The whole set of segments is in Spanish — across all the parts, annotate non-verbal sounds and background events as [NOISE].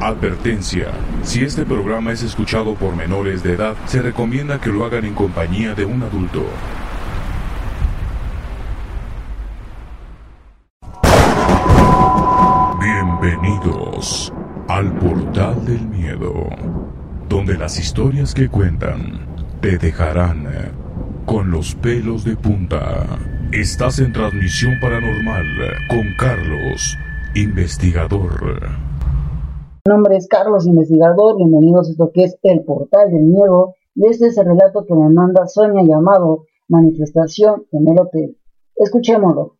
Advertencia. Si este programa es escuchado por menores de edad, se recomienda que lo hagan en compañía de un adulto. Bienvenidos al portal del miedo, donde las historias que cuentan te dejarán con los pelos de punta. Estás en transmisión paranormal con Carlos, investigador. Nombre es Carlos Investigador, bienvenidos a esto que es El Portal del Miedo y este es el relato que me manda Sonia llamado Manifestación en el Hotel. Escuchémoslo.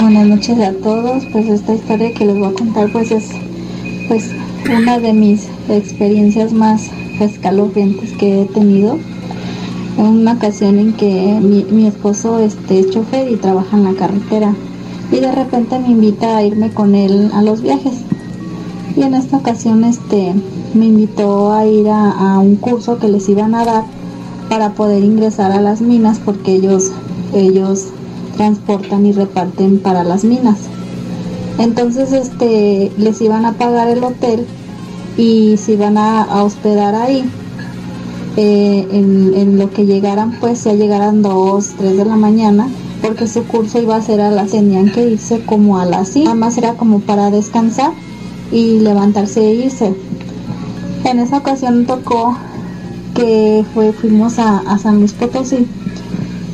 Buenas noches a todos, pues esta historia que les voy a contar pues es pues una de mis experiencias más escalofriantes que he tenido. En una ocasión en que mi, mi esposo este, es chofer y trabaja en la carretera y de repente me invita a irme con él a los viajes y en esta ocasión este me invitó a ir a, un curso que les iban a dar para poder ingresar a las minas porque ellos ellos transportan y reparten para las minas. Entonces este les iban a pagar el hotel y se iban a, hospedar ahí. Eh, en, lo que llegaran pues ya llegaran dos, tres de la mañana porque su curso iba a ser a las tenían que irse como a las 5 nada más era como para descansar y levantarse e irse. En esa ocasión tocó que fue, fuimos a, San Luis Potosí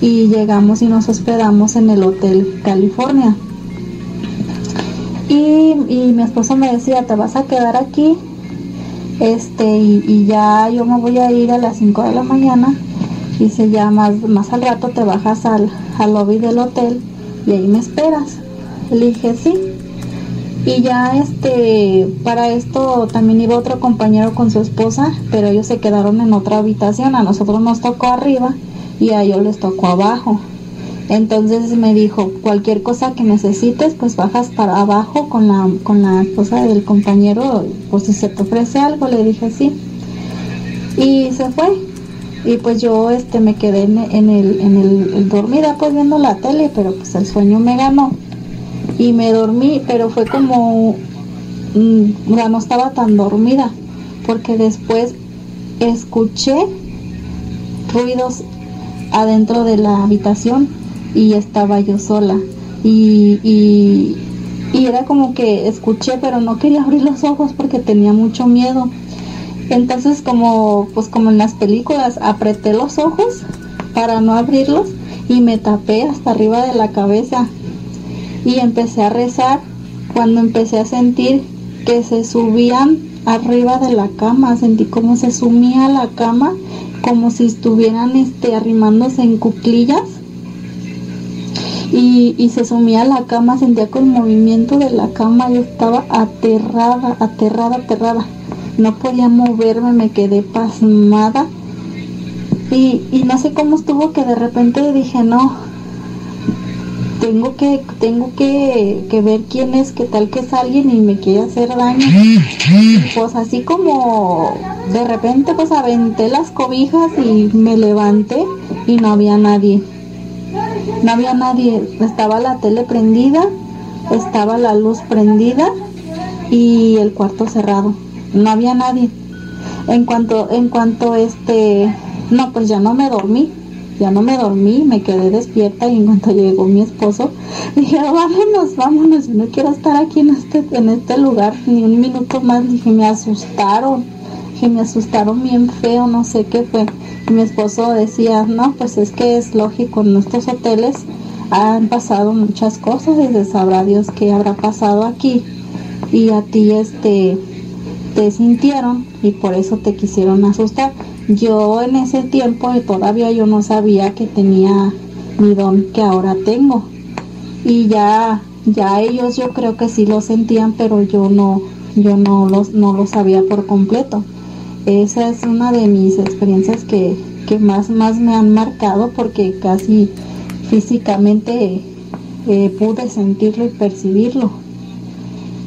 y llegamos y nos hospedamos en el Hotel California. Y, mi esposo me decía, te vas a quedar aquí este y, ya yo me voy a ir a las 5 de la mañana y se ya más, al rato te bajas al, al lobby del hotel y ahí me esperas. Le dije sí. Y ya este, para esto también iba otro compañero con su esposa, pero ellos se quedaron en otra habitación, a nosotros nos tocó arriba y a ellos les tocó abajo. Entonces me dijo, cualquier cosa que necesites, pues bajas para abajo con la, con la esposa del compañero, pues si se te ofrece algo, le dije sí. Y se fue. Y pues yo este me quedé en, el, en el dormida pues viendo la tele, pero pues el sueño me ganó y me dormí, pero fue como, mm, ya no estaba tan dormida, porque después escuché ruidos adentro de la habitación y estaba yo sola. Y, y, y, era como que escuché, pero no quería abrir los ojos porque tenía mucho miedo. Entonces como, pues como en las películas, apreté los ojos para no abrirlos y me tapé hasta arriba de la cabeza y empecé a rezar cuando empecé a sentir que se subían arriba de la cama, sentí como se sumía la cama, como si estuvieran este, arrimándose en cuclillas. Y, y se sumía la cama, sentía con movimiento de la cama, yo estaba aterrada, aterrada, aterrada. No podía moverme, me quedé pasmada. Y, y no sé cómo estuvo que de repente dije, no, tengo que tengo que, ver quién es, qué tal que es alguien y me quiere hacer daño. pues así como de repente pues aventé las cobijas y me levanté y no había nadie. No había nadie, estaba la tele prendida, estaba la luz prendida y el cuarto cerrado. No había nadie. En cuanto en cuanto este no, pues ya no me dormí ya no me dormí, me quedé despierta y en cuanto llegó mi esposo, dije, vámonos, vámonos, no quiero estar aquí en este, en este lugar ni un minuto más. Dije, me asustaron, que me asustaron bien feo, no sé qué fue. Y mi esposo decía, no, pues es que es lógico, en estos hoteles han pasado muchas cosas y sabrá Dios qué habrá pasado aquí. Y a ti este te sintieron y por eso te quisieron asustar yo en ese tiempo todavía yo no sabía que tenía mi don que ahora tengo. Y ya, ya ellos yo creo que sí lo sentían, pero yo no, yo no los, no lo sabía por completo. Esa es una de mis experiencias que, más, más me han marcado porque casi físicamente eh, pude sentirlo y percibirlo.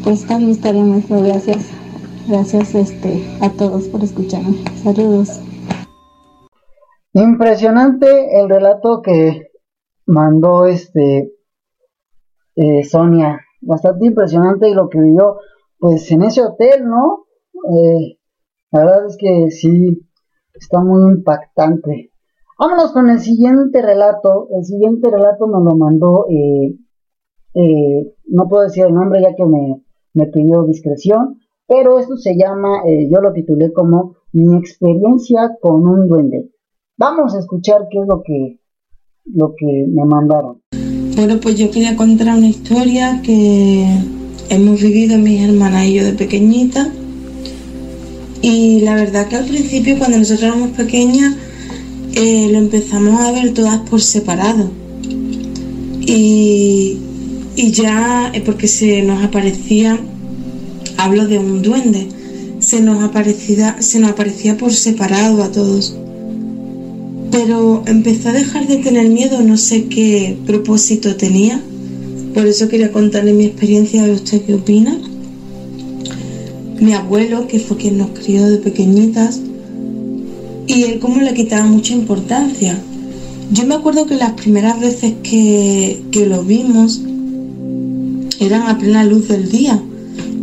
Pues esta es mi historia, maestro. Gracias. Gracias este, a todos por escucharme. Saludos. Impresionante el relato que mandó este eh, Sonia. Bastante impresionante y lo que vivió pues en ese hotel, ¿no? Eh, la verdad es que sí, está muy impactante. Vámonos con el siguiente relato. El siguiente relato me lo mandó, eh, eh, no puedo decir el nombre ya que me, me pidió discreción, pero esto se llama, yo lo titulé como Mi experiencia con un duende. Vamos a escuchar qué es lo que, lo que me mandaron. Bueno, pues yo quería contar una historia que hemos vivido mis hermanas y yo de pequeñita. Y la verdad que al principio, cuando nosotros éramos pequeñas, eh, lo empezamos a ver todas por separado. Y, y ya, eh, porque se nos aparecía, hablo de un duende, se nos, aparecía, se nos aparecía por separado a todos pero empezó a dejar de tener miedo, no sé qué propósito tenía. Por eso quería contarle mi experiencia a usted qué opina. Mi abuelo, que fue quien nos crió de pequeñitas, y él como le quitaba mucha importancia. Yo me acuerdo que las primeras veces que, que lo vimos eran a plena luz del día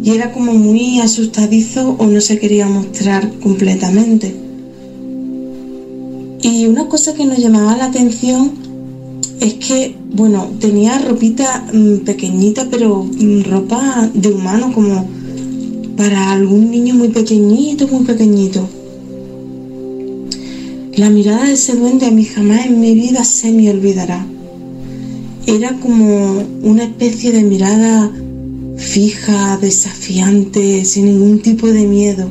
y era como muy asustadizo o no se quería mostrar completamente. Y una cosa que nos llamaba la atención es que, bueno, tenía ropita mm, pequeñita, pero mm, ropa de humano, como para algún niño muy pequeñito, muy pequeñito. La mirada de ese duende a mí jamás en mi vida se me olvidará. Era como una especie de mirada fija, desafiante, sin ningún tipo de miedo.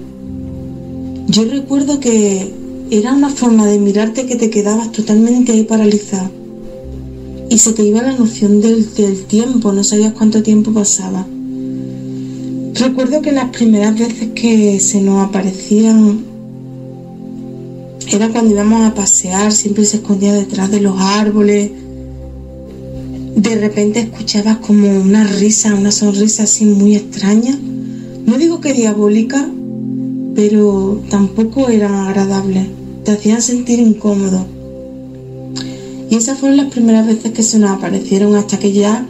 Yo recuerdo que era una forma de mirarte que te quedabas totalmente ahí paralizado. Y se te iba la noción del, tiempo, no sabías cuánto tiempo pasaba. Recuerdo que las primeras veces que se nos aparecían era cuando íbamos a pasear, siempre se escondía detrás de los árboles. De repente escuchabas como una risa, una sonrisa así muy extraña. No digo que diabólica, pero tampoco era agradable te hacían sentir incómodo. Y esas fueron las primeras veces que se nos aparecieron hasta que ya,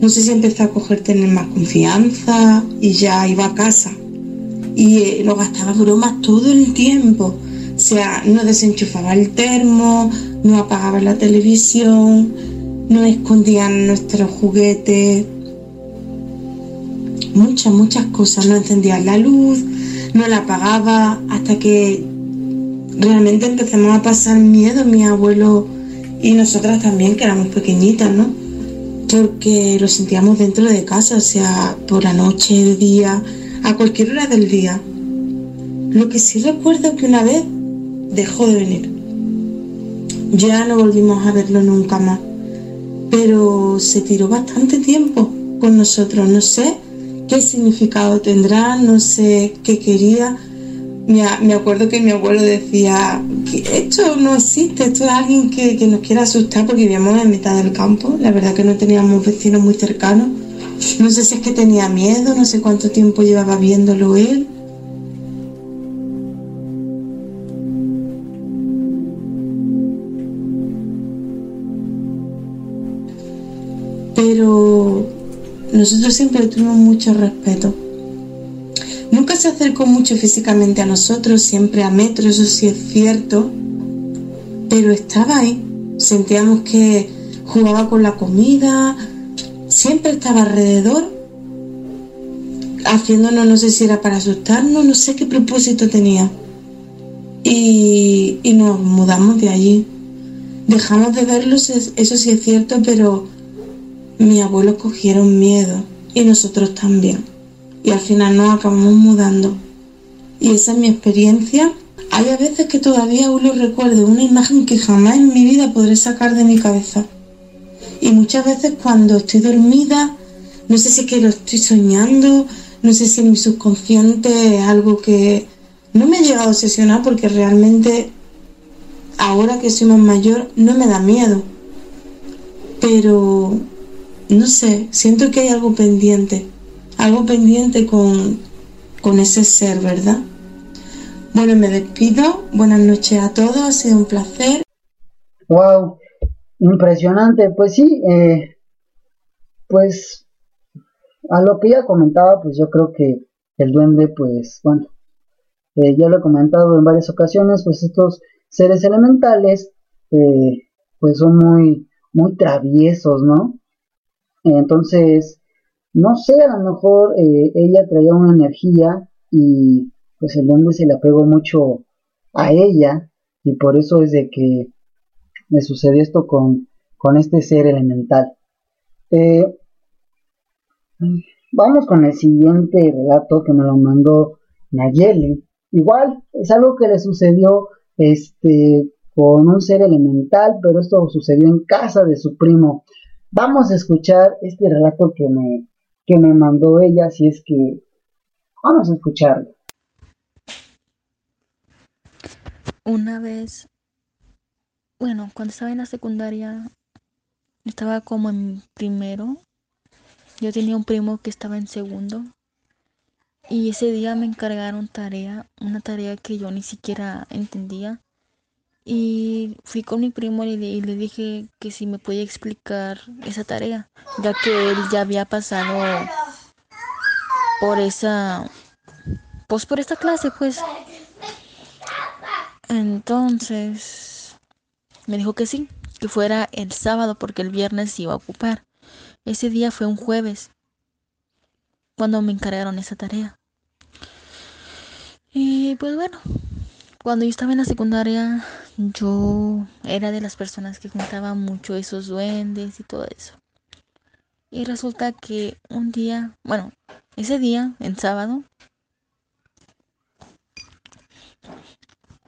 no sé si empezó a coger tener más confianza y ya iba a casa. Y eh, lo gastaba bromas todo el tiempo. O sea, no desenchufaba el termo, no apagaba la televisión, no escondían nuestros juguetes. Muchas, muchas cosas. No encendía la luz, no la apagaba hasta que realmente empezamos a pasar miedo, mi abuelo y nosotras también, que éramos pequeñitas, ¿no? Porque lo sentíamos dentro de casa, o sea, por la noche, de día, a cualquier hora del día. Lo que sí recuerdo es que una vez dejó de venir. Ya no volvimos a verlo nunca más. Pero se tiró bastante tiempo con nosotros. No sé qué significado tendrá, no sé qué quería, me, acuerdo que mi abuelo decía que esto no existe, esto es alguien que, nos quiere asustar porque vivíamos en mitad del campo, la verdad que no teníamos vecinos muy cercanos. No sé si es que tenía miedo, no sé cuánto tiempo llevaba viéndolo él. Pero nosotros siempre tuvimos mucho respeto Nunca se acercó mucho físicamente a nosotros, siempre a metro, eso sí es cierto, pero estaba ahí. Sentíamos que jugaba con la comida, siempre estaba alrededor, haciéndonos, no sé si era para asustarnos, no sé qué propósito tenía. Y, y nos mudamos de allí. Dejamos de verlos, eso sí es cierto, pero mis abuelos cogieron miedo y nosotros también y al final nos acabamos mudando. Y esa es mi experiencia. Hay a veces que todavía aún lo recuerdo, una imagen que jamás en mi vida podré sacar de mi cabeza. Y muchas veces cuando estoy dormida, no sé si lo estoy soñando, no sé si mi subconsciente es algo que no me ha llegado a obsesionar porque realmente ahora que soy más mayor no me da miedo. Pero no sé, siento que hay algo pendiente algo pendiente con, con ese ser, ¿verdad? Bueno, me despido. Buenas noches a todos. Ha sido un placer. Wow, impresionante. Pues sí, eh, pues a lo que ya comentaba, pues yo creo que el duende, pues bueno, eh, ya lo he comentado en varias ocasiones, pues estos seres elementales, eh, pues son muy, muy traviesos, ¿no? Entonces, no sé, a lo mejor eh, ella traía una energía y pues el hombre se le apegó mucho a ella y por eso es de que me sucedió esto con, con este ser elemental. Eh, vamos con el siguiente relato que me lo mandó Nayeli. Igual es algo que le sucedió este con un ser elemental, pero esto sucedió en casa de su primo. Vamos a escuchar este relato que me, que me mandó ella, si es que vamos a escucharlo. Una vez, bueno, cuando estaba en la secundaria, estaba como en primero. Yo tenía un primo que estaba en segundo. Y ese día me encargaron tarea, una tarea que yo ni siquiera entendía. Y fui con mi primo y le, y le dije que si me podía explicar esa tarea, ya que él ya había pasado por esa, pues por esta clase, pues. Entonces, me dijo que sí, que fuera el sábado porque el viernes iba a ocupar. Ese día fue un jueves, cuando me encargaron esa tarea. Y pues bueno, cuando yo estaba en la secundaria, yo era de las personas que juntaba mucho esos duendes y todo eso. Y resulta que un día, bueno, ese día, en sábado,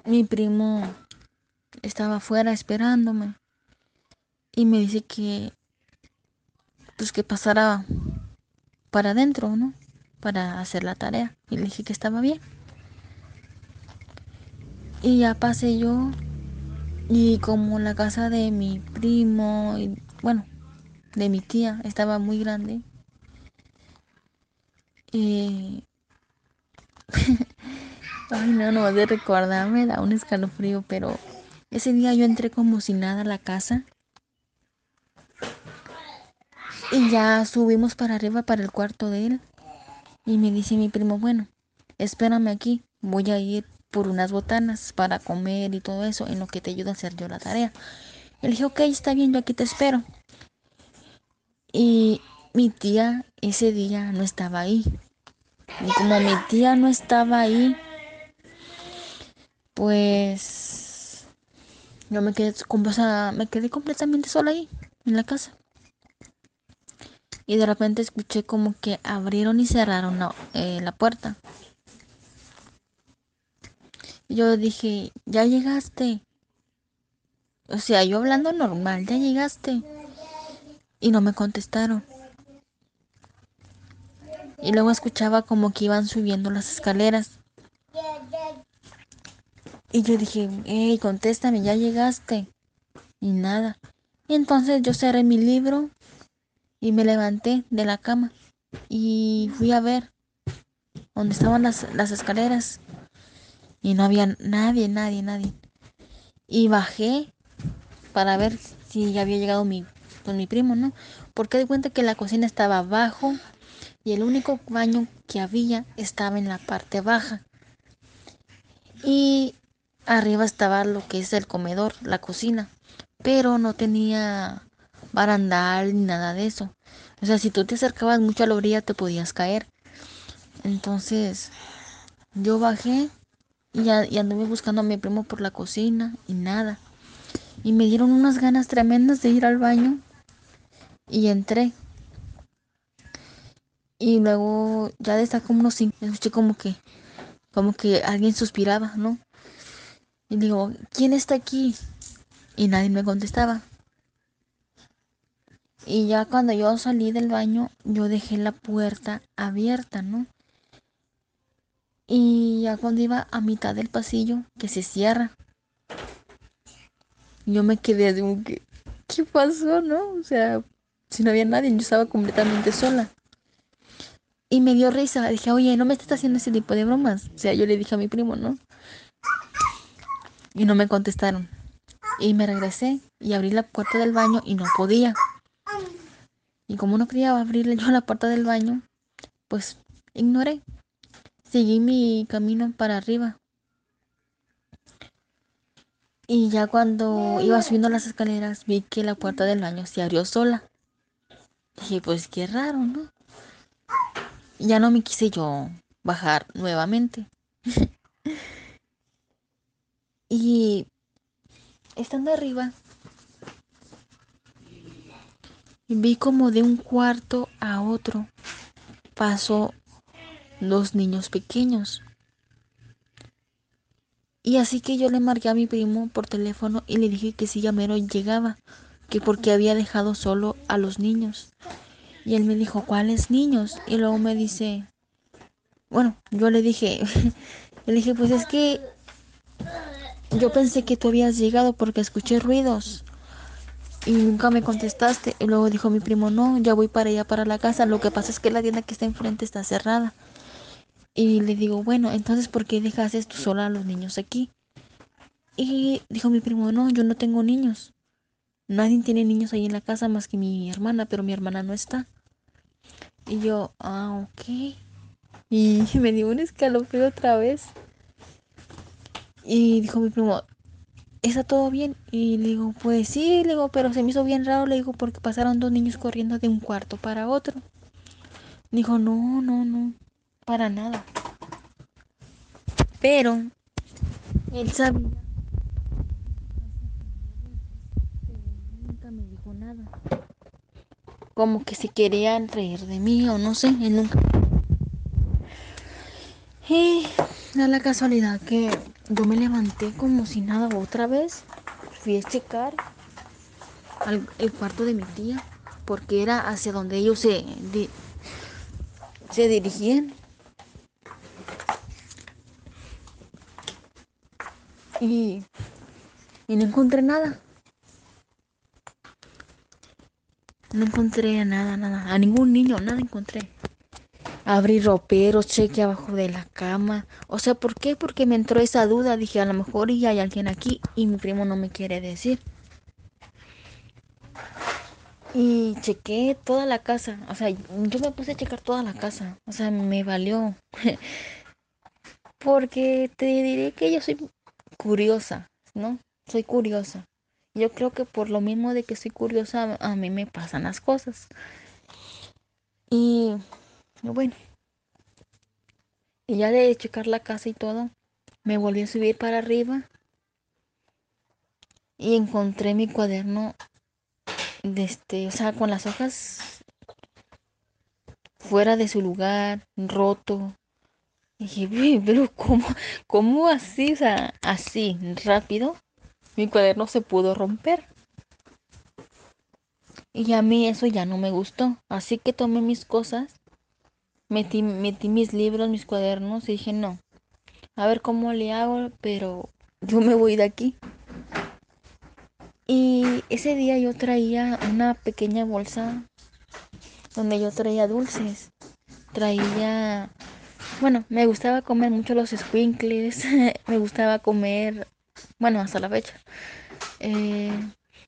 mi primo estaba afuera esperándome y me dice que pues que pasara para adentro, ¿no? Para hacer la tarea. Y le dije que estaba bien. Y ya pasé yo y como la casa de mi primo y bueno, de mi tía estaba muy grande. Y [LAUGHS] Ay, no, no de recordarme, da un escalofrío, pero ese día yo entré como si nada a la casa. Y ya subimos para arriba para el cuarto de él. Y me dice mi primo, bueno, espérame aquí, voy a ir por unas botanas para comer y todo eso, en lo que te ayuda a hacer yo la tarea. Le dije, ok, está bien, yo aquí te espero. Y mi tía ese día no estaba ahí. Y como mi tía no estaba ahí, pues yo me quedé, me quedé completamente sola ahí, en la casa. Y de repente escuché como que abrieron y cerraron eh, la puerta. Yo dije, ya llegaste. O sea, yo hablando normal, ya llegaste. Y no me contestaron. Y luego escuchaba como que iban subiendo las escaleras. Y yo dije, hey, contéstame, ya llegaste. Y nada. Y entonces yo cerré mi libro y me levanté de la cama y fui a ver dónde estaban las, las escaleras. Y no había nadie, nadie, nadie. Y bajé para ver si ya había llegado mi, con mi primo, ¿no? Porque di cuenta que la cocina estaba abajo y el único baño que había estaba en la parte baja. Y arriba estaba lo que es el comedor, la cocina, pero no tenía barandal ni nada de eso. O sea, si tú te acercabas mucho a la orilla te podías caer. Entonces, yo bajé y, anduve buscando a mi primo por la cocina y nada. Y me dieron unas ganas tremendas de ir al baño y entré. Y luego ya de estar como unos cinco, escuché como que, como que alguien suspiraba, ¿no? Y digo, ¿quién está aquí? Y nadie me contestaba. Y ya cuando yo salí del baño, yo dejé la puerta abierta, ¿no? Y ya cuando iba a mitad del pasillo, que se cierra, yo me quedé de un que, ¿qué pasó, no? O sea, si no había nadie, yo estaba completamente sola. Y me dio risa, dije, oye, no me estás haciendo ese tipo de bromas. O sea, yo le dije a mi primo, ¿no? Y no me contestaron. Y me regresé y abrí la puerta del baño y no podía. Y como no quería abrirle yo la puerta del baño, pues ignoré. Seguí mi camino para arriba. Y ya cuando iba subiendo las escaleras vi que la puerta del baño se abrió sola. Dije, pues qué raro, ¿no? ya no me quise yo bajar nuevamente. [LAUGHS] y estando arriba, vi como de un cuarto a otro pasó dos niños pequeños. Y así que yo le marqué a mi primo por teléfono y le dije que si Gamero llegaba, que porque había dejado solo a los niños. Y él me dijo, ¿cuáles niños? Y luego me dice, bueno, yo le dije, [LAUGHS] le dije, pues es que yo pensé que tú habías llegado porque escuché ruidos y nunca me contestaste. Y luego dijo mi primo, no, ya voy para allá, para la casa. Lo que pasa es que la tienda que está enfrente está cerrada. Y le digo, bueno, entonces, ¿por qué dejas tú sola a los niños aquí? Y dijo mi primo, no, yo no tengo niños. Nadie tiene niños ahí en la casa más que mi hermana, pero mi hermana no está. Y yo, ah, ok. Y [LAUGHS] me dio un escalofrío otra vez. Y dijo mi primo, ¿está todo bien? Y le digo, pues sí, le digo, pero se me hizo bien raro, le digo, porque pasaron dos niños corriendo de un cuarto para otro. Dijo, no, no, no, para nada. Pero él sabía. Nunca me dijo nada. Como que si querían reír de mí o no sé, él nunca. Y da la casualidad que yo me levanté como si nada otra vez. Fui a checar al, el cuarto de mi tía porque era hacia donde ellos se, se dirigían. Y, y no encontré nada. No encontré nada, nada. A ningún niño, nada encontré. Abrí roperos, cheque abajo de la cama. O sea, ¿por qué? Porque me entró esa duda. Dije, a lo mejor ya hay alguien aquí y mi primo no me quiere decir. Y chequé toda la casa. O sea, yo me puse a checar toda la casa. O sea, me valió. [LAUGHS] Porque te diré que yo soy curiosa, ¿no? Soy curiosa. Yo creo que por lo mismo de que soy curiosa, a mí me pasan las cosas. Y bueno. Y ya de checar la casa y todo, me volví a subir para arriba y encontré mi cuaderno de este, o sea, con las hojas fuera de su lugar, roto. Y dije, pero ¿cómo, ¿cómo así? O sea, así, rápido, mi cuaderno se pudo romper. Y a mí eso ya no me gustó. Así que tomé mis cosas metí, metí mis libros, mis cuadernos y dije, no, a ver cómo le hago, pero yo me voy de aquí. Y ese día yo traía una pequeña bolsa donde yo traía dulces. Traía, bueno, me gustaba comer mucho los squinkles, [LAUGHS] me gustaba comer, bueno, hasta la fecha. Eh,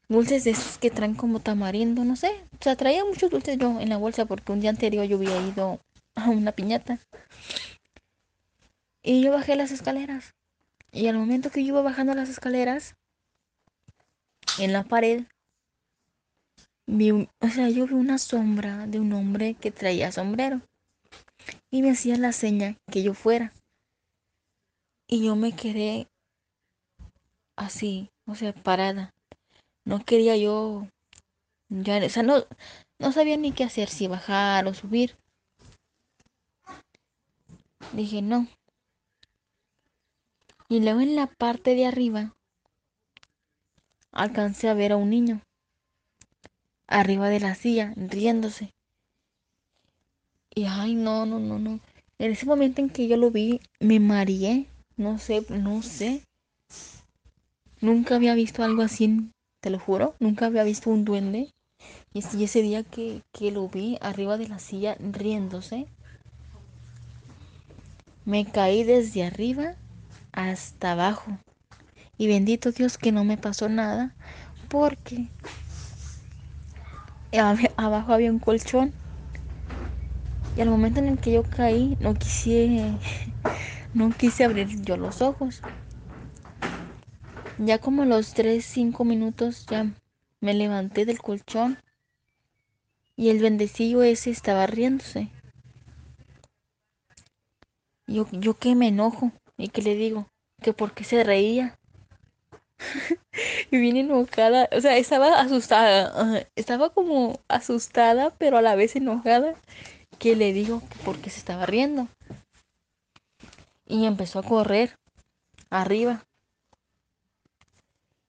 dulces de esos que traen como tamarindo, no sé. O sea, traía muchos dulces yo en la bolsa porque un día anterior yo había ido a una piñata. Y yo bajé las escaleras. Y al momento que yo iba bajando las escaleras, en la pared, vi, o sea, yo vi una sombra de un hombre que traía sombrero. Y me hacía la seña que yo fuera. Y yo me quedé así, o sea, parada. No quería yo, ya, o sea, no, no sabía ni qué hacer, si bajar o subir. Dije, no. Y luego en la parte de arriba alcancé a ver a un niño arriba de la silla, riéndose. Y ay, no, no, no, no. En ese momento en que yo lo vi, me mareé. No sé, no sé. Nunca había visto algo así, te lo juro. Nunca había visto un duende. Y ese día que, que lo vi arriba de la silla riéndose, me caí desde arriba hasta abajo. Y bendito Dios que no me pasó nada porque abajo había un colchón Y al momento en el que yo caí, no quise, [LAUGHS] no quise abrir yo los ojos. Ya como los 3, 5 minutos ya me levanté del colchón y el bendecillo ese estaba riéndose. Yo, yo que me enojo y que le digo que por qué se reía. [LAUGHS] y vine enojada, o sea, estaba asustada, estaba como asustada, pero a la vez enojada, que le digo que por qué se estaba riendo. Y empezó a correr arriba.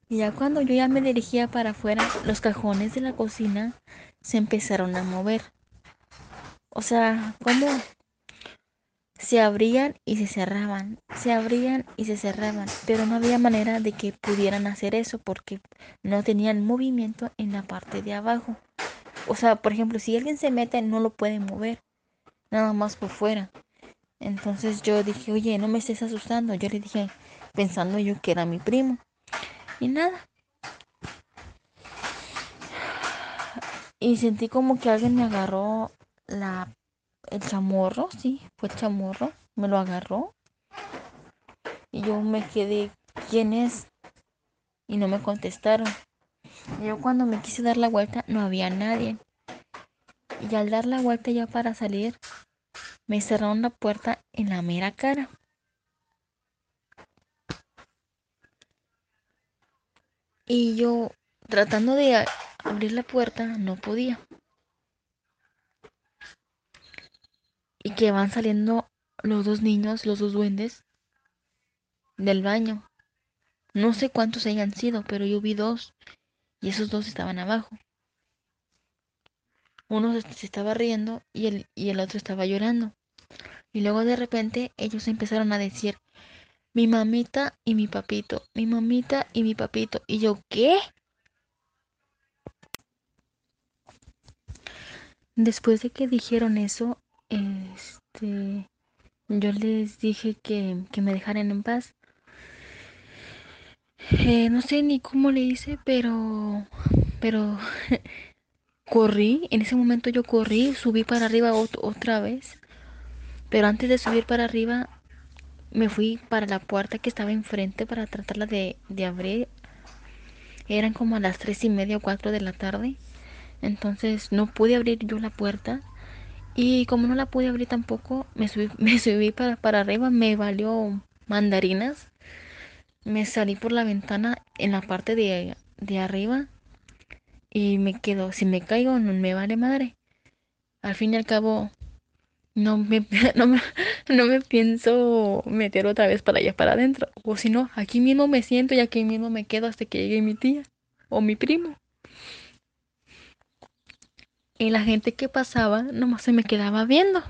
Y ya cuando yo ya me dirigía para afuera, los cajones de la cocina se empezaron a mover. O sea, como se abrían y se cerraban, se abrían y se cerraban, pero no había manera de que pudieran hacer eso porque no tenían movimiento en la parte de abajo. O sea, por ejemplo, si alguien se mete no lo puede mover, nada más por fuera. Entonces yo dije, oye, no me estés asustando. Yo le dije, pensando yo que era mi primo. Y nada. Y sentí como que alguien me agarró la el chamorro, sí, fue el chamorro, me lo agarró. Y yo me quedé, ¿quién es? Y no me contestaron. Yo cuando me quise dar la vuelta no había nadie. Y al dar la vuelta ya para salir, me cerraron la puerta en la mera cara. Y yo tratando de abrir la puerta no podía. y que van saliendo los dos niños, los dos duendes, del baño. No sé cuántos hayan sido, pero yo vi dos y esos dos estaban abajo. Uno se estaba riendo y el, y el otro estaba llorando. Y luego de repente ellos empezaron a decir, mi mamita y mi papito, mi mamita y mi papito. Y yo, ¿qué? Después de que dijeron eso, este, yo les dije que, me dejaran en paz. Eh, no sé ni cómo le hice, pero, pero [LAUGHS] corrí. En ese momento yo corrí, subí para arriba otra vez. Pero antes de subir para arriba, me fui para la puerta que estaba enfrente para tratarla de, de abrir. Eran como a las tres y media o cuatro de la tarde. Entonces no pude abrir yo la puerta y como no la pude abrir tampoco, me subí, [LAUGHS] me subí para, para arriba, me valió mandarinas. Me salí por la ventana en la parte de, de arriba y me quedo, si me caigo no me vale madre. Al fin y al cabo, no me, [LAUGHS] no me, no me pienso meter otra vez para allá, para adentro. O si no, aquí mismo me siento y aquí mismo me quedo hasta que llegue mi tía o mi primo. Y la gente que pasaba nomás se me quedaba viendo.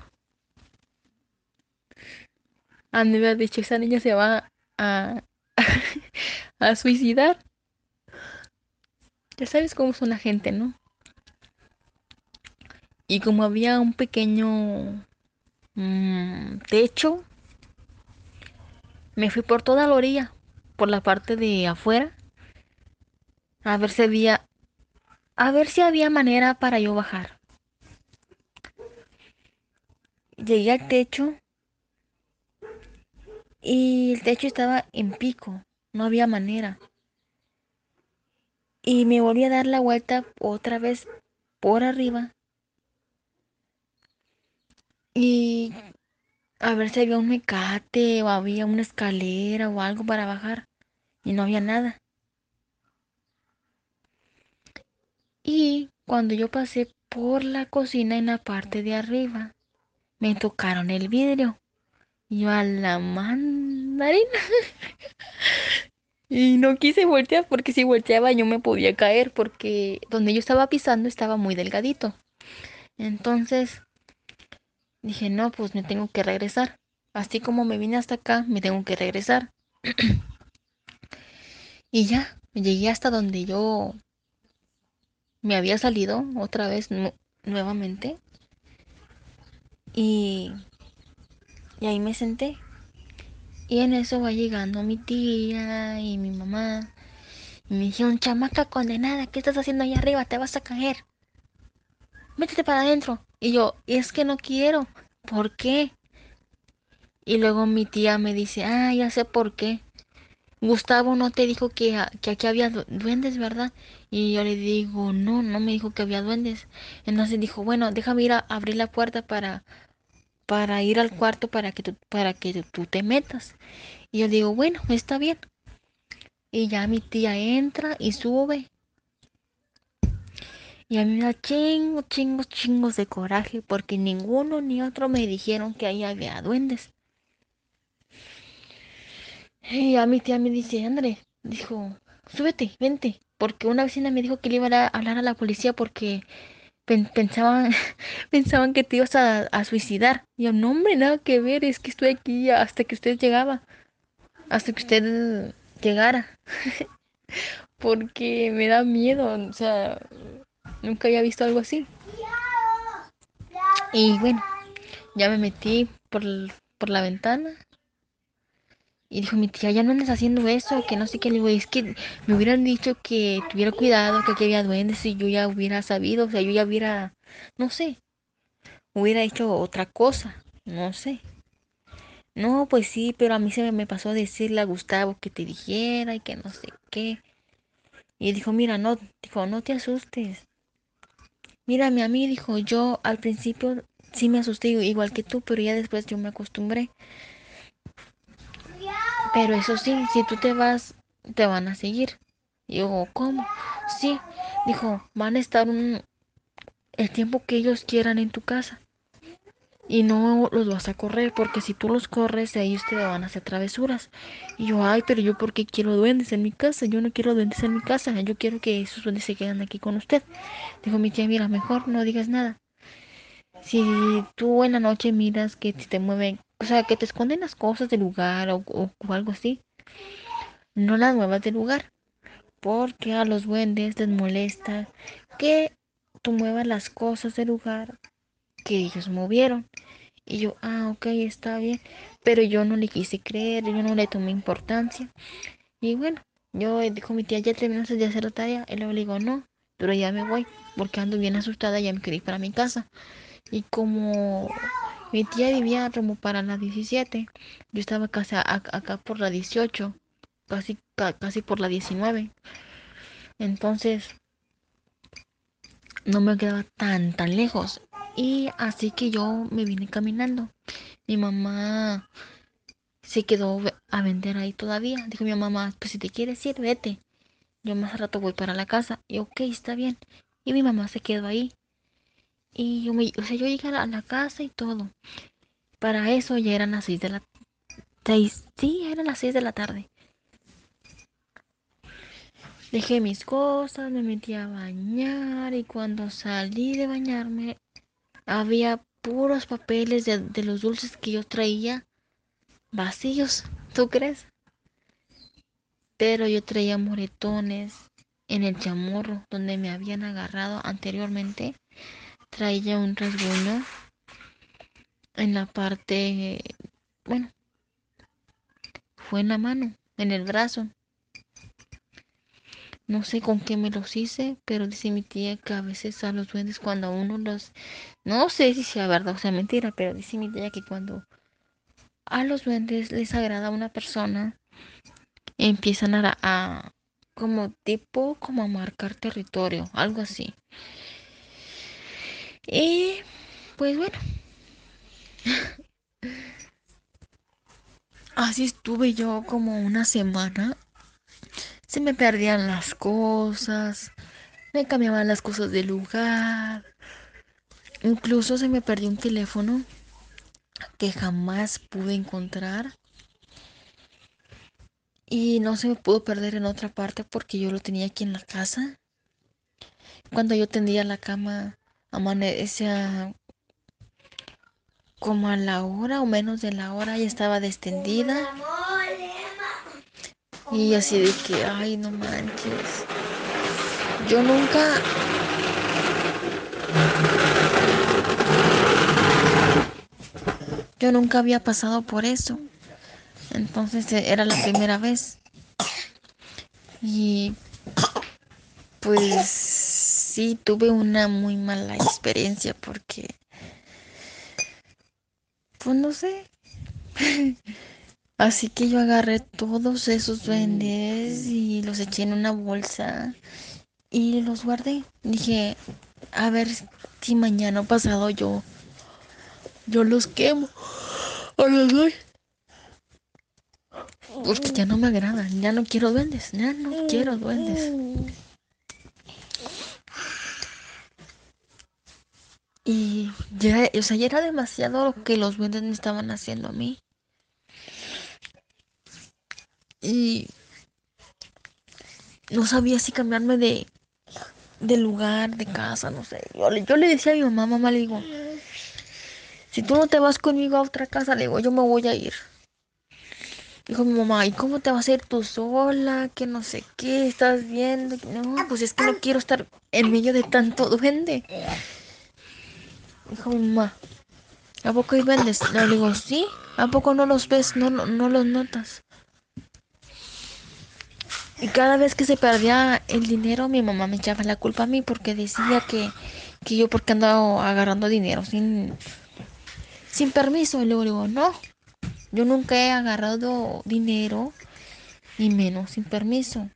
Han de haber dicho, esa niña se va a, [LAUGHS] a suicidar. Ya sabes cómo son la gente, ¿no? Y como había un pequeño mm, techo, me fui por toda la orilla, por la parte de afuera, a ver si había a ver si había manera para yo bajar. Llegué al techo y el techo estaba en pico, no había manera. Y me volví a dar la vuelta otra vez por arriba. Y a ver si había un mecate o había una escalera o algo para bajar. Y no había nada. Y cuando yo pasé por la cocina en la parte de arriba, me tocaron el vidrio. Yo a la mandarina. [LAUGHS] y no quise voltear porque si volteaba yo me podía caer porque donde yo estaba pisando estaba muy delgadito. Entonces dije, no, pues me tengo que regresar. Así como me vine hasta acá, me tengo que regresar. [CLEARS THROAT] y ya, llegué hasta donde yo me había salido otra vez nuevamente. Y, y ahí me senté. Y en eso va llegando mi tía y mi mamá. Y me dijeron, chamaca condenada, ¿qué estás haciendo ahí arriba? Te vas a caer. Métete para adentro. Y yo, es que no quiero. ¿Por qué? Y luego mi tía me dice, ah, ya sé por qué. Gustavo no te dijo que, que aquí había duendes, ¿verdad? Y yo le digo, no, no me dijo que había duendes. Entonces dijo, bueno, déjame ir a abrir la puerta para, para ir al cuarto para que, tú, para que tú te metas. Y yo digo, bueno, está bien. Y ya mi tía entra y sube. Y a mí me da chingos, chingos, chingos de coraje porque ninguno ni otro me dijeron que ahí había duendes. Y a mi tía me dice, André, dijo, súbete, vente, porque una vecina me dijo que le iba a hablar a la policía porque pensaban, [LAUGHS] pensaban que te ibas a, a, suicidar. Y yo, no, hombre, nada que ver, es que estoy aquí hasta que usted llegaba, hasta que usted llegara. [LAUGHS] porque me da miedo, o sea, nunca había visto algo así. Y bueno, ya me metí por, por la ventana y dijo mi tía, ya no andes haciendo eso, que no sé qué. Le digo, es que me hubieran dicho que tuviera cuidado, que aquí había duendes y yo ya hubiera sabido, o sea, yo ya hubiera, no sé, hubiera hecho otra cosa, no sé. No, pues sí, pero a mí se me pasó decirle a Gustavo que te dijera y que no sé qué. Y dijo, mira, no, dijo, no te asustes. Mírame a mí, dijo, yo al principio sí me asusté igual que tú, pero ya después yo me acostumbré. Pero eso sí, si tú te vas, te van a seguir. Y yo, ¿cómo? Sí, dijo, van a estar el tiempo que ellos quieran en tu casa. Y no los vas a correr, porque si tú los corres, ellos te van a hacer travesuras. Y yo, ay, pero yo, ¿por qué quiero duendes en mi casa? Yo no quiero duendes en mi casa. Yo quiero que esos duendes se queden aquí con usted. Dijo mi tía, mira, mejor no digas nada. Si tú en la noche miras que te mueven o sea, que te esconden las cosas del lugar o, algo así. No las muevas del lugar. Porque a los duendes les molesta que tú muevas las cosas del lugar que ellos movieron. Y yo, ah, ok, está bien. Pero yo no le quise creer, yo no le tomé importancia. Y bueno, yo dijo mi tía, ya terminaste de hacer la tarea. Luego le digo, no, pero ya me voy, porque ando bien asustada, ya me quería ir para mi casa. Y como mi tía vivía como para la 17. Yo estaba casi acá por la 18. Casi, casi por la 19. Entonces, no me quedaba tan, tan lejos. Y así que yo me vine caminando. Mi mamá se quedó a vender ahí todavía. Dijo mi mamá, pues si te quieres ir, vete. Yo más rato voy para la casa. Y ok, está bien. Y mi mamá se quedó ahí. Y yo, me, o sea, yo llegué a la, casa y todo. Para eso ya eran las seis de la seis, sí, eran las seis de la tarde. Dejé mis cosas, me metí a bañar y cuando salí de bañarme había puros papeles de, de los dulces que yo traía vacíos, ¿tú crees? Pero yo traía moretones en el chamorro donde me habían agarrado anteriormente traía un rasguño en la parte, bueno, fue en la mano, en el brazo. No sé con qué me los hice, pero dice mi tía que a veces a los duendes cuando uno los... No sé si sea verdad o sea mentira, pero dice mi tía que cuando a los duendes les agrada una persona, empiezan a, a como tipo, como a marcar territorio, algo así. Y pues bueno. Así estuve yo como una semana. Se me perdían las cosas. Me cambiaban las cosas de lugar. Incluso se me perdió un teléfono que jamás pude encontrar. Y no se me pudo perder en otra parte porque yo lo tenía aquí en la casa. Cuando yo tendía la cama amanecía como a la hora o menos de la hora ya estaba descendida. Y así de que ay no manches yo nunca yo nunca había pasado por eso. Entonces eh, era la primera vez. Y pues sí tuve una muy mala experiencia porque pues no sé. [LAUGHS] Así que yo agarré todos esos duendes y los eché en una bolsa y los guardé. Dije, a ver si mañana pasado yo yo los quemo o los doy. Porque ya no me agradan, ya no quiero duendes, ya no quiero duendes. Y ya, o sea, ya era demasiado lo que los duendes me estaban haciendo a mí. Y no sabía si cambiarme de, de lugar, de casa, no sé. Yo, yo le decía a mi mamá, mamá, le digo, si tú no te vas conmigo a otra casa, le digo, yo me voy a ir. Dijo mi mamá, ¿y cómo te vas a ir tú sola? Que no sé qué, estás viendo. No, pues es que no quiero estar en medio de tanto duende. Dijo mi mamá, ¿a poco hay duendes? Le digo, sí, ¿a poco no los ves? No, no, no los notas. Y cada vez que se perdía el dinero, mi mamá me echaba la culpa a mí porque decía que, que yo porque andaba agarrando dinero sin, sin permiso. Y luego digo, no, yo nunca he agarrado dinero, ni menos sin permiso.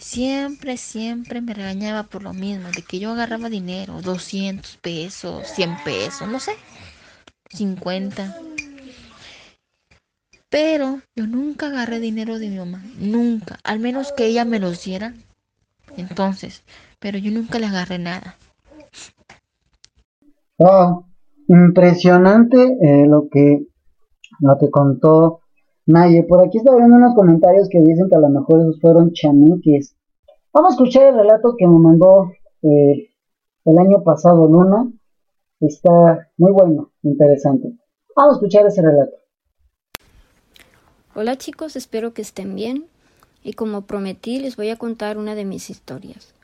Siempre, siempre me regañaba por lo mismo, de que yo agarraba dinero, 200 pesos, 100 pesos, no sé, 50. Pero yo nunca agarré dinero de mi mamá, nunca, al menos que ella me los diera. Entonces, pero yo nunca le agarré nada. Wow, impresionante eh, lo que lo que contó Naye. Por aquí está viendo unos comentarios que dicen que a lo mejor esos fueron chamiques. Vamos a escuchar el relato que me mandó eh, el año pasado Luna. Está muy bueno, interesante. Vamos a escuchar ese relato. Hola chicos, espero que estén bien. Y como prometí, les voy a contar una de mis historias.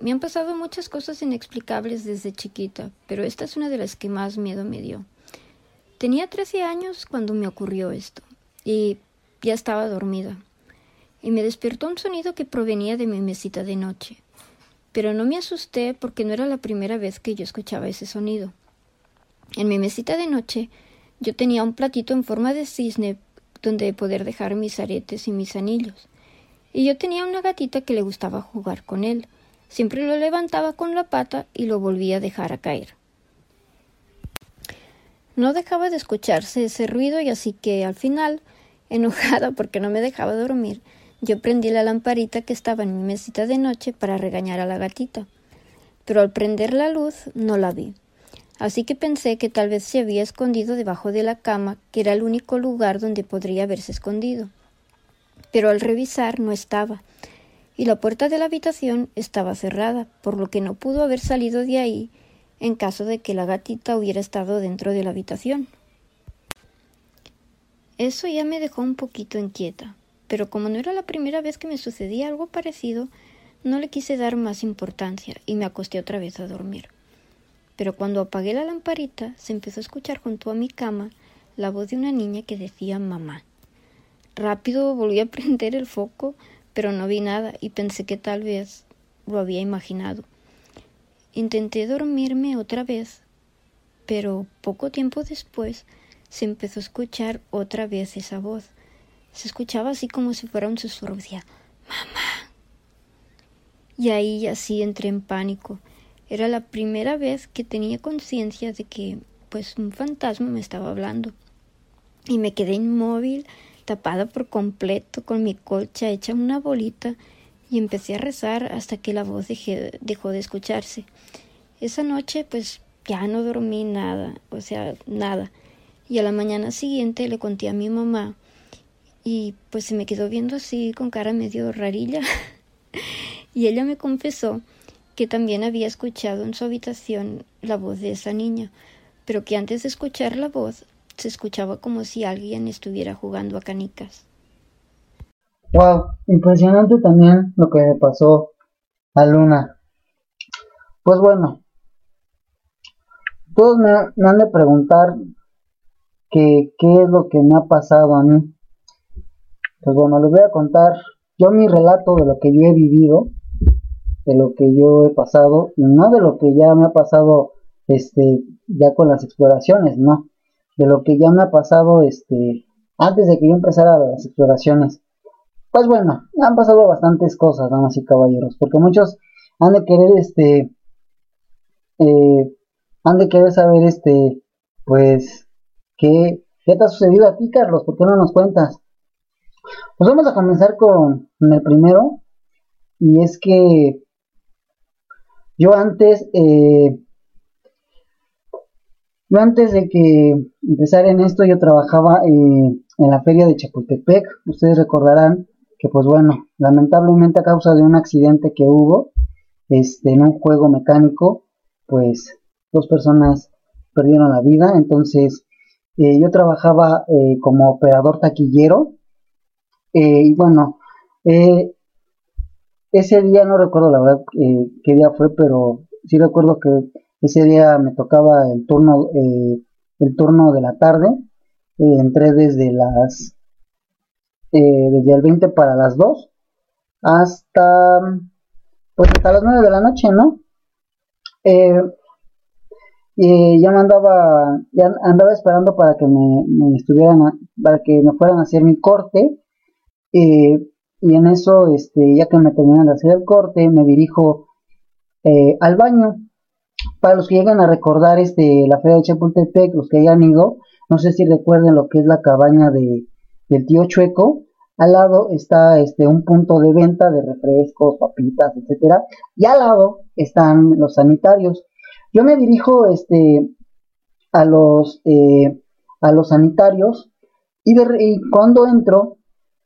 Me han pasado muchas cosas inexplicables desde chiquita, pero esta es una de las que más miedo me dio. Tenía 13 años cuando me ocurrió esto, y ya estaba dormida. Y me despertó un sonido que provenía de mi mesita de noche. Pero no me asusté porque no era la primera vez que yo escuchaba ese sonido. En mi mesita de noche yo tenía un platito en forma de cisne donde poder dejar mis aretes y mis anillos. Y yo tenía una gatita que le gustaba jugar con él. Siempre lo levantaba con la pata y lo volvía a dejar a caer. No dejaba de escucharse ese ruido y así que al final, enojada porque no me dejaba dormir, yo prendí la lamparita que estaba en mi mesita de noche para regañar a la gatita. Pero al prender la luz no la vi. Así que pensé que tal vez se había escondido debajo de la cama, que era el único lugar donde podría haberse escondido. Pero al revisar no estaba, y la puerta de la habitación estaba cerrada, por lo que no pudo haber salido de ahí en caso de que la gatita hubiera estado dentro de la habitación. Eso ya me dejó un poquito inquieta, pero como no era la primera vez que me sucedía algo parecido, no le quise dar más importancia y me acosté otra vez a dormir. Pero cuando apagué la lamparita, se empezó a escuchar junto a mi cama la voz de una niña que decía mamá. Rápido volví a prender el foco pero no vi nada y pensé que tal vez lo había imaginado. Intenté dormirme otra vez, pero poco tiempo después se empezó a escuchar otra vez esa voz. Se escuchaba así como si fuera un susurro. Decía, mamá. Y ahí así entré en pánico. Era la primera vez que tenía conciencia de que, pues, un fantasma me estaba hablando. Y me quedé inmóvil tapada por completo, con mi colcha hecha una bolita, y empecé a rezar hasta que la voz dejó de escucharse. Esa noche, pues ya no dormí nada, o sea, nada. Y a la mañana siguiente le conté a mi mamá, y pues se me quedó viendo así con cara medio rarilla. [LAUGHS] y ella me confesó que también había escuchado en su habitación la voz de esa niña, pero que antes de escuchar la voz se escuchaba como si alguien estuviera jugando a canicas. Wow, impresionante también lo que me pasó a Luna. Pues bueno, todos me, han de preguntar que, qué es lo que me ha pasado a mí. Pues bueno, les voy a contar yo mi relato de lo que yo he vivido, de lo que yo he pasado, y no de lo que ya me ha pasado este ya con las exploraciones, no de lo que ya me ha pasado este antes de que yo empezara las exploraciones. Pues bueno, han pasado bastantes cosas, damas y caballeros, porque muchos han de querer este eh, han de querer saber este pues qué, qué te ha sucedido a ti, Carlos, ¿por qué no nos cuentas? Pues vamos a comenzar con el primero, y es que yo antes, eh, yo antes de que empezar en esto, yo trabajaba eh, en la feria de Chapultepec. Ustedes recordarán que, pues bueno, lamentablemente a causa de un accidente que hubo este, en un juego mecánico, pues dos personas perdieron la vida. Entonces, eh, yo trabajaba como operador taquillero. y bueno, ese día no recuerdo la verdad eh, qué día fue, pero sí recuerdo que ese día me tocaba el turno, eh, el turno de la tarde. Eh, entré desde las desde el 20 para las 2 hasta pues hasta las 9 de la noche, ¿no? Ya me andaba, ya andaba esperando para que me, estuvieran, para que me fueran a hacer mi corte. Y en eso, este, ya que me terminan de hacer el corte, me dirijo eh, al baño. Para los que llegan a recordar este, la feria de Chapultepec, los que hayan ido, no sé si recuerden lo que es la cabaña de, del tío Chueco. Al lado está este, un punto de venta de refrescos, papitas, etcétera, y al lado están los sanitarios. Yo me dirijo este, a, los, eh, a los sanitarios y, de, y cuando entro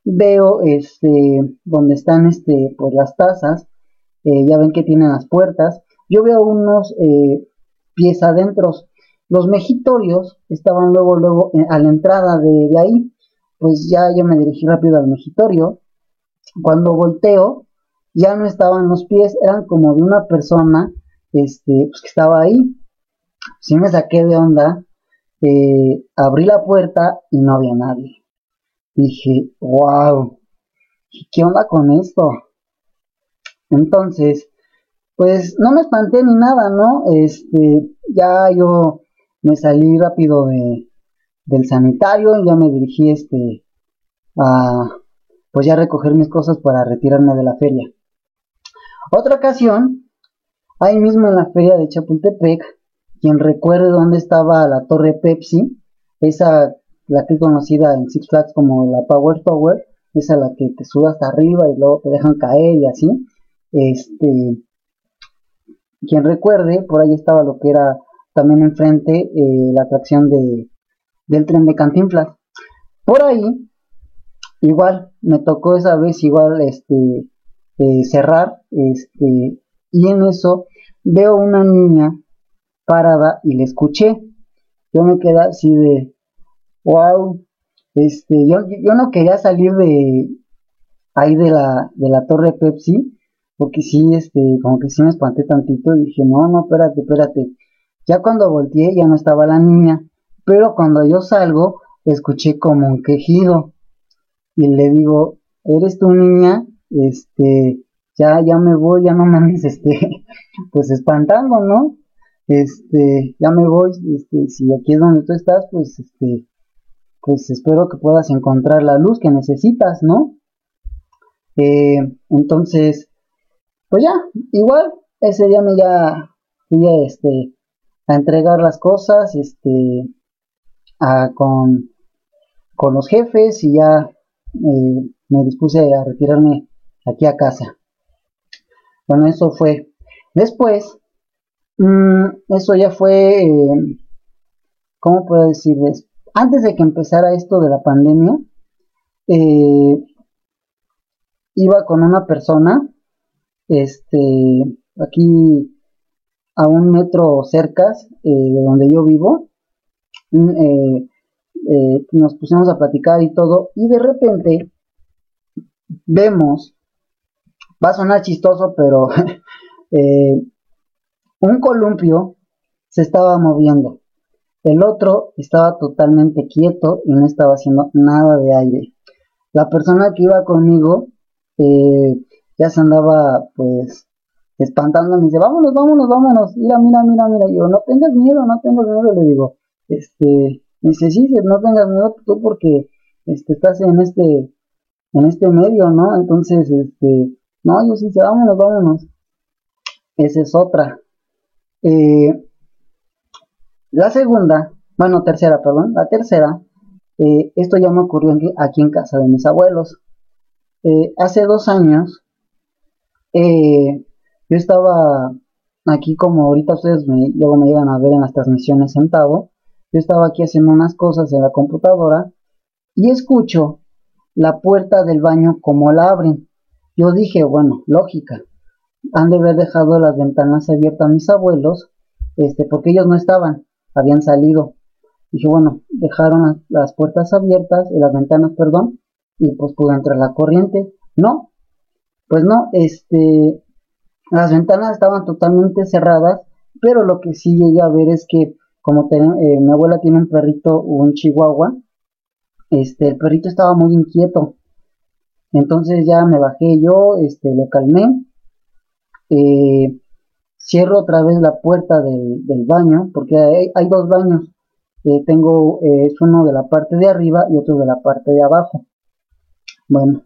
veo este donde están este pues las tazas eh, ya ven que tienen las puertas. Yo veo unos eh, pies adentro. Los mejitorios estaban luego luego a la entrada de, ahí. Pues ya yo me dirigí rápido al mejitorio. Cuando volteo ya no estaban los pies eran como de una persona este pues, que estaba ahí sí me saqué de onda eh, abrí la puerta y no había nadie dije, wow, ¿qué onda con esto? Entonces, pues no me espanté ni nada, ¿no? Este, ya yo me salí rápido de, del sanitario y ya me dirigí este a pues ya recoger mis cosas para retirarme de la feria. Otra ocasión, ahí mismo en la feria de Chapultepec, quien recuerde dónde estaba la torre Pepsi, esa la que es conocida en Six Flags como la Power Tower, esa la que te sube hasta arriba y luego te dejan caer y así. Este, quien recuerde, por ahí estaba lo que era también enfrente eh, la atracción de, del tren de Cantinflas. Por ahí, igual, me tocó esa vez igual este, eh, cerrar, este, y en eso veo una niña parada y le escuché. Yo me quedé así de, wow, este, yo, yo no quería salir de ahí de la, de la torre Pepsi, porque sí, este, como que sí me espanté tantito y dije, no, no, espérate, espérate. Ya cuando volteé ya no estaba la niña, pero cuando yo salgo, escuché como un quejido y le digo, ¿eres tu niña? Este, ya, ya me voy, ya no mames, [LAUGHS] este, pues espantando, ¿no? Este, ya me voy, este, si aquí es donde tú estás, pues, este, pues espero que puedas encontrar la luz que necesitas, ¿no? Eh, entonces, pues ya, igual, ese día me ya fui a, este, a entregar las cosas, este, a, con, con los jefes y ya eh, me dispuse a retirarme aquí a casa. Bueno, eso fue. Después, mmm, eso ya fue, eh, ¿cómo puedo decirles? antes de que empezara esto de la pandemia, eh, iba con una persona, este, aquí a un metro cerca eh, de donde yo vivo, mm, nos pusimos a platicar y todo, y de repente vemos, va a sonar chistoso, pero [LAUGHS] un columpio se estaba moviendo. El otro estaba totalmente quieto y no estaba haciendo nada de aire. La persona que iba conmigo eh, ya se andaba pues espantando, me dice, vámonos, vámonos, vámonos, mira, mira, mira, mira, yo, no tengas miedo, no tengas miedo, le digo, este, Me dice, sí, no tengas miedo tú porque este, estás en este, en este medio, ¿no? Entonces, este, no, yo sí, vámonos, vámonos. Esa es otra. Eh, la segunda, bueno, tercera, perdón, la tercera, eh, esto ya me ocurrió aquí en casa de mis abuelos. Eh, hace dos años, yo estaba aquí como ahorita ustedes luego me llegan a ver en las transmisiones sentado, yo estaba aquí haciendo unas cosas en la computadora y escucho la puerta del baño como la abren. Yo dije, bueno, lógica, han de haber dejado las ventanas abiertas a mis abuelos, este, porque ellos no estaban, habían salido. Dije, bueno, dejaron las puertas abiertas, y las ventanas, perdón, y pues pudo entrar la corriente. No, pues no, este, las ventanas estaban totalmente cerradas, pero lo que sí llegué a ver es que como eh, mi abuela tiene un perrito, un chihuahua, este, el perrito estaba muy inquieto. Entonces ya me bajé yo, este, lo calmé. Eh, cierro otra vez la puerta del, baño, porque hay, dos baños. Eh, tengo, es uno de la parte de arriba y otro de la parte de abajo. Bueno,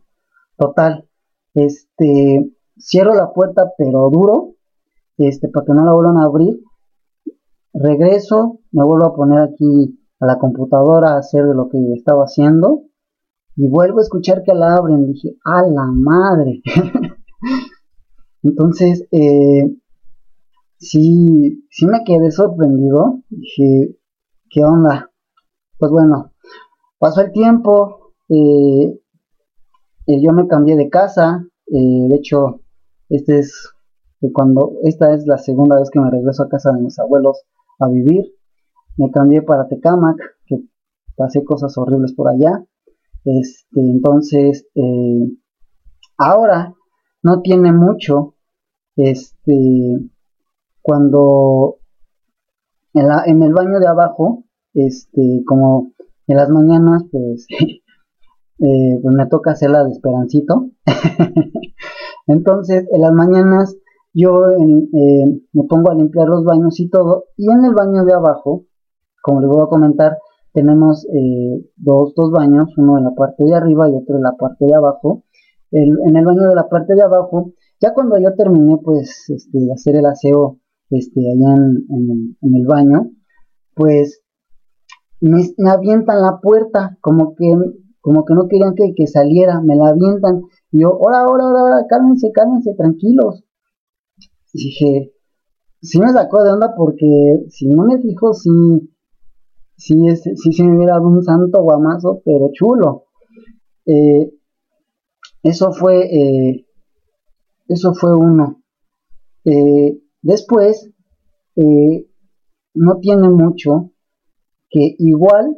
total. Este, cierro la puerta pero duro, este, para que no la vuelvan a abrir. Regreso, me vuelvo a poner aquí a la computadora a hacer de lo que estaba haciendo y vuelvo a escuchar que la abren. Dije, a la madre. [LAUGHS] Entonces, eh, sí, sí me quedé sorprendido. Dije, ¿qué onda? Pues bueno, pasó el tiempo, eh, eh, yo me cambié de casa, de hecho este es cuando esta es la segunda vez que me regreso a casa de mis abuelos a vivir. Me cambié para Tecamac, que pasé cosas horribles por allá. Este, entonces, eh, ahora no tiene mucho. Este, cuando en, la, en el baño de abajo, este, como en las mañanas, pues, [LAUGHS] eh, pues me toca hacer la de Esperancito. [LAUGHS] Entonces, en las mañanas yo eh, me pongo a limpiar los baños y todo, y en el baño de abajo, como les voy a comentar, tenemos eh, dos, dos baños, uno en la parte de arriba y otro en la parte de abajo. en el baño de la parte de abajo, ya cuando yo terminé pues este, de hacer el aseo este, allá en, el, baño, pues me, avientan la puerta, como que, como que no querían que, que saliera, me la avientan y yo, hola, hola, hola, cálmense, cálmense, tranquilos. dije, sí me sacó de onda porque si no me fijo, sí, sí, sí se me hubiera dado un santo guamazo, pero chulo. Eh, eso fue, eh, eso fue uno. Eh, después, no tiene mucho que igual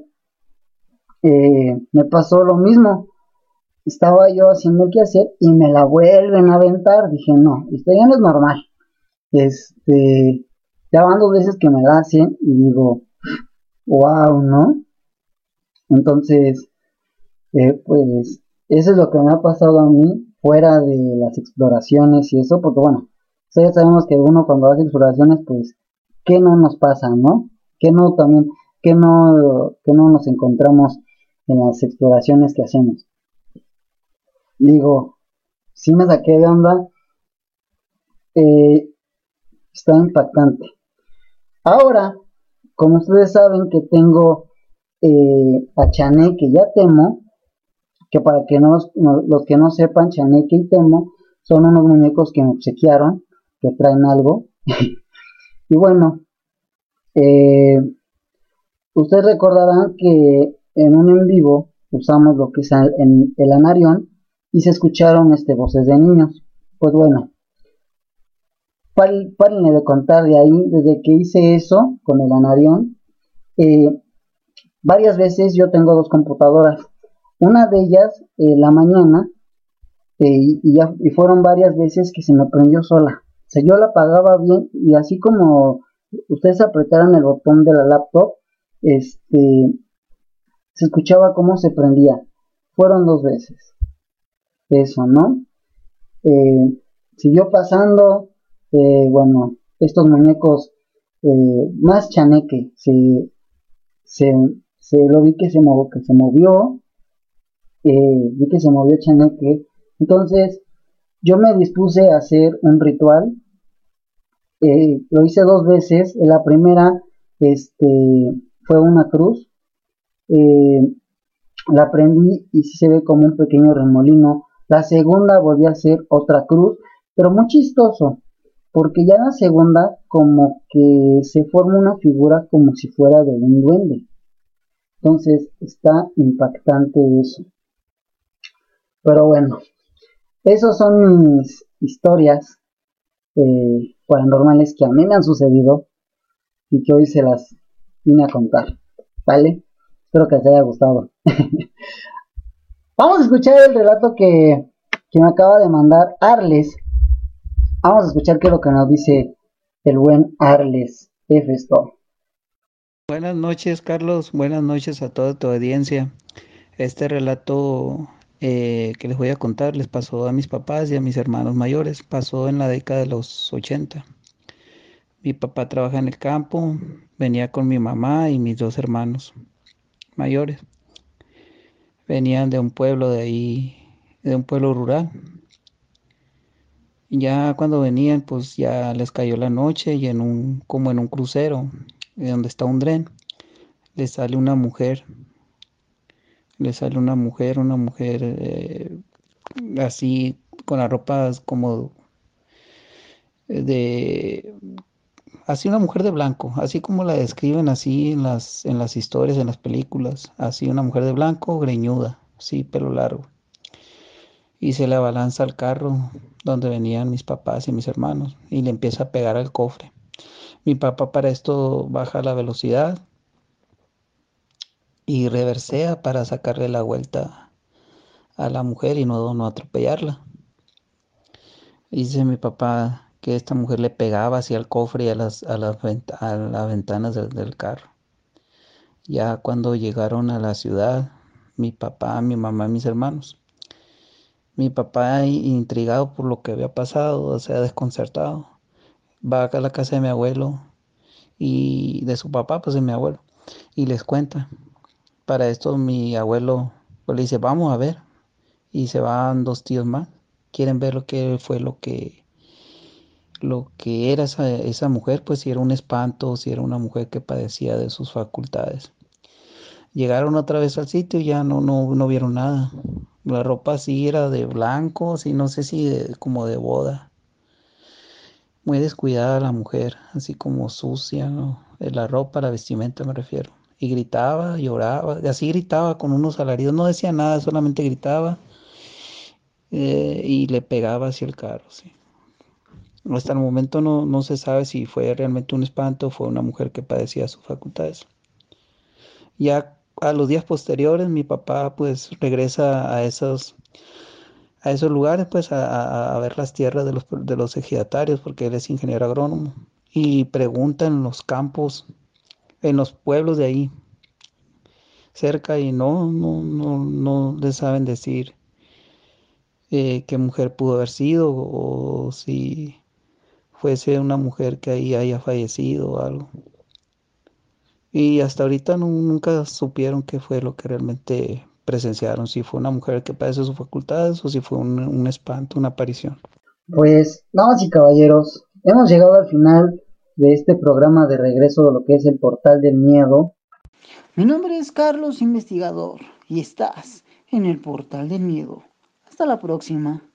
me pasó lo mismo estaba yo haciendo el hacer y me la vuelven a aventar. Dije, no, esto ya no es normal. Este, ya van dos veces que me la hacen y digo, wow, ¿no? Entonces, eh, pues, eso es lo que me ha pasado a mí fuera de las exploraciones y eso, porque bueno, ya sabemos que uno cuando hace exploraciones, pues, ¿qué no nos pasa, no? ¿Qué no también, qué no, qué no nos encontramos en las exploraciones que hacemos? digo, si me saqué de onda, eh, está impactante. Ahora, como ustedes saben que tengo eh, a Chaneque y a Temo, que para que no, los que no sepan, Chaneque y Temo son unos muñecos que me obsequiaron, que traen algo. [LAUGHS] y bueno, eh, ustedes recordarán que en un en vivo usamos lo que es el, el anarión y se escucharon este, voces de niños. Pues bueno, párenme de contar de ahí, desde que hice eso con el anarión, eh, varias veces yo tengo dos computadoras. Una de ellas, eh, la mañana, eh, y, ya, y fueron varias veces que se me prendió sola. O sea, yo la apagaba bien y así como ustedes apretaran el botón de la laptop, este, se escuchaba cómo se prendía. Fueron dos veces eso, ¿no? Siguió pasando, eh, bueno, estos muñecos eh, más chaneque se, se, se lo vi que se, movió, que se movió, eh, vi que se movió Chaneque, entonces yo me dispuse a hacer un ritual, eh, lo hice dos veces, la primera este, fue una cruz, la prendí y se ve como un pequeño remolino, la segunda volví a hacer otra cruz, pero muy chistoso, porque ya la segunda como que se forma una figura como si fuera de un duende. Entonces está impactante eso. Pero bueno, esas son mis historias eh, paranormales que a mí me han sucedido y que hoy se las vine a contar. ¿Vale? Espero que les haya gustado. [LAUGHS] Vamos a escuchar el relato que, que me acaba de mandar Arles. Vamos a escuchar qué es lo que nos dice el buen Arles F. Buenas noches, Carlos. Buenas noches a toda tu audiencia. Este relato eh, que les voy a contar les pasó a mis papás y a mis hermanos mayores. Pasó en la década de los 80. Mi papá trabaja en el campo, venía con mi mamá y mis dos hermanos mayores. Venían de un pueblo de ahí, de un pueblo rural. Ya cuando venían, pues ya les cayó la noche y en un, como en un crucero, donde está un tren, les sale una mujer le sale una mujer, una mujer eh, así con las ropas como de así una mujer de blanco, así como la describen así en las en las historias, en las películas, así una mujer de blanco, greñuda, sí, pelo largo. Y se le abalanza al carro donde venían mis papás y mis hermanos y le empieza a pegar al cofre. Mi papá para esto baja la velocidad y reversea para sacarle la vuelta a la mujer y no, no atropellarla. Dice mi papá que esta mujer le pegaba hacia el cofre y a las, a las, ventanas del, carro. Ya cuando llegaron a la ciudad, mi papá, mi mamá y mis hermanos, mi papá intrigado por lo que había pasado, o sea, desconcertado, va acá a la casa de mi abuelo y de su papá, pues de mi abuelo, y les cuenta para esto mi abuelo pues, le dice, vamos a ver. Y se van dos tíos más. Quieren ver lo que fue lo que lo que era esa, mujer, pues si era un espanto, si era una mujer que padecía de sus facultades. Llegaron otra vez al sitio y ya no, no, no vieron nada. La ropa sí era de blanco, sí, no sé si como de boda. Muy descuidada la mujer, así como sucia, ¿no? La ropa, la vestimenta me refiero y gritaba, lloraba, así gritaba con unos alaridos, no decía nada, solamente gritaba eh, y le pegaba hacia el carro. ¿sí? Hasta el momento no, no, se sabe si fue realmente un espanto o fue una mujer que padecía sus facultades. Ya a los días posteriores mi papá pues regresa a esos, a esos lugares pues a, a ver las tierras de los, de los ejidatarios porque él es ingeniero agrónomo y pregunta en los campos en los pueblos de ahí cerca y no, no, no, no le saben decir eh, qué mujer pudo haber sido o si fuese una mujer que ahí haya fallecido o algo. Y hasta ahorita nunca supieron qué fue lo que realmente presenciaron, si fue una mujer que padece sus facultades o si fue un, un espanto, una aparición. Pues, damas y caballeros, hemos llegado al final de este programa de regreso de lo que es el portal del miedo. Mi nombre es Carlos Investigador y estás en el portal del miedo. Hasta la próxima.